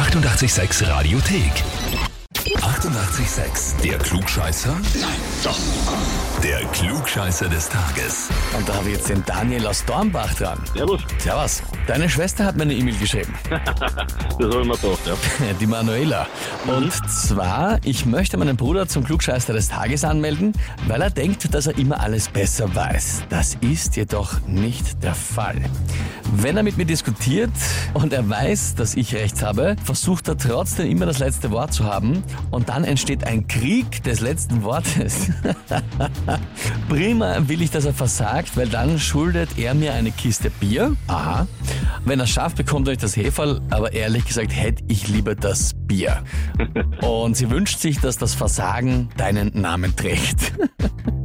886 Radiothek. 88,6. Der Klugscheißer? Nein, doch. Der Klugscheißer des Tages. Und da habe ich jetzt den Daniel aus Dornbach dran. Servus, Servus. Deine Schwester hat mir eine E-Mail geschrieben. das habe ich mir gedacht, ja. Die Manuela. Und zwar, ich möchte meinen Bruder zum Klugscheißer des Tages anmelden, weil er denkt, dass er immer alles besser weiß. Das ist jedoch nicht der Fall. Wenn er mit mir diskutiert und er weiß, dass ich recht habe, versucht er trotzdem immer das letzte Wort zu haben und dann entsteht ein Krieg des letzten Wortes. Prima will ich, dass er versagt, weil dann schuldet er mir eine Kiste Bier. Aha. Wenn er es schafft, bekommt er nicht das Heferl, aber ehrlich gesagt hätte ich lieber das Bier. Und sie wünscht sich, dass das Versagen deinen Namen trägt.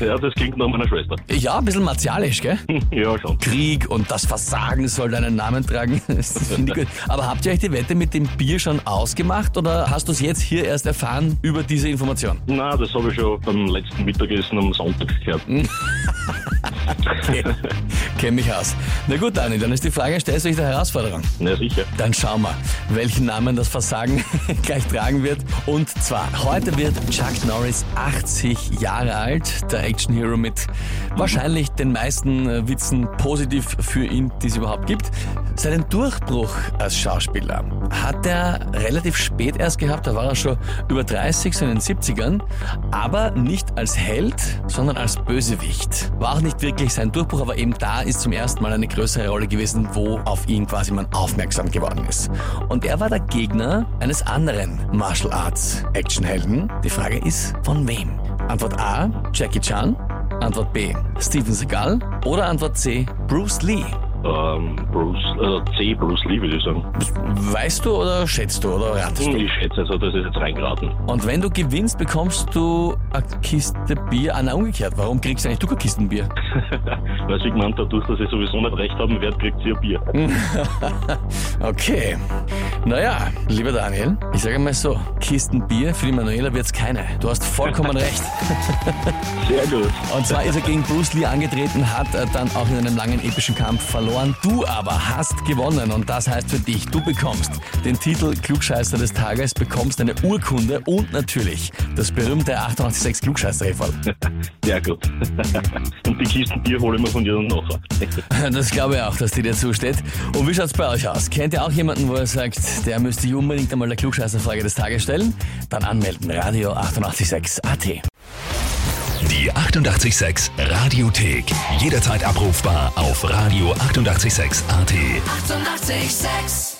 Ja, das klingt nach meiner Schwester. Ja, ein bisschen martialisch, gell? Ja, schon. Krieg und das Versagen soll deinen Namen tragen. Das finde ich gut. Aber habt ihr euch die Wette mit dem Bier schon ausgemacht oder hast du es jetzt hier erst erfahren über diese Information? Na, das habe ich schon beim letzten Mittagessen am Sonntag gehört. Okay. Kenn mich aus. Na gut, Dani, dann ist die Frage, stellst du dich der Herausforderung? Na sicher. Dann schauen wir, welchen Namen das Versagen gleich tragen wird. Und zwar, heute wird Chuck Norris 80 Jahre alt, der Action Hero mit wahrscheinlich den meisten äh, Witzen positiv für ihn, die es überhaupt gibt. Seinen Durchbruch als Schauspieler hat er relativ spät erst gehabt, da war er schon über 30, so in den 70ern, aber nicht als Held, sondern als Bösewicht. War auch nicht wirklich sein Durchbruch, aber eben da ist zum ersten Mal eine größere Rolle gewesen, wo auf ihn quasi man aufmerksam geworden ist. Und er war der Gegner eines anderen Martial Arts Actionhelden. Die Frage ist, von wem? Antwort A, Jackie Chan. Antwort B, Steven Seagal. Oder Antwort C, Bruce Lee. Ähm, Bruce, äh, C. Bruce Lee, würde ich sagen. Weißt du oder schätzt du oder ratest du? Ich schätze, also das ist jetzt reingeraten. Und wenn du gewinnst, bekommst du eine Kiste Bier. Ah, na, umgekehrt. Warum kriegst du eigentlich du keine Kisten Bier? Weil sie gemeint, dadurch, dass ich sowieso nicht recht haben werde, kriegt sie ein Bier. Okay. Naja, lieber Daniel, ich sage mal so, Kisten Bier für die Manuela wird's keine. Du hast vollkommen recht. Sehr gut. Und zwar ist er gegen Bruce Lee angetreten, hat er dann auch in einem langen epischen Kampf verloren. Du aber hast gewonnen und das heißt für dich, du bekommst den Titel Klugscheißer des Tages, bekommst eine Urkunde und natürlich das berühmte 886 klugscheißer -Häferl. Sehr gut. Und die Kisten Bier hole ich mir von dir dann nachher. Das glaube ich auch, dass die dir zusteht. Und wie schaut's bei euch aus? Kennt ihr auch jemanden, wo ihr sagt, der müsste ich unbedingt einmal der Klugscheißerfrage des Tages stellen? Dann anmelden, Radio 886 AT. Die 88,6 Radiothek. Jederzeit abrufbar auf radio886.at. 88,6. Eighty-eight, sex.